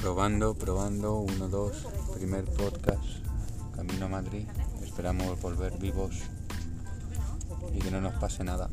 Probando, probando, uno, dos, primer podcast, camino a Madrid. Esperamos volver vivos y que no nos pase nada.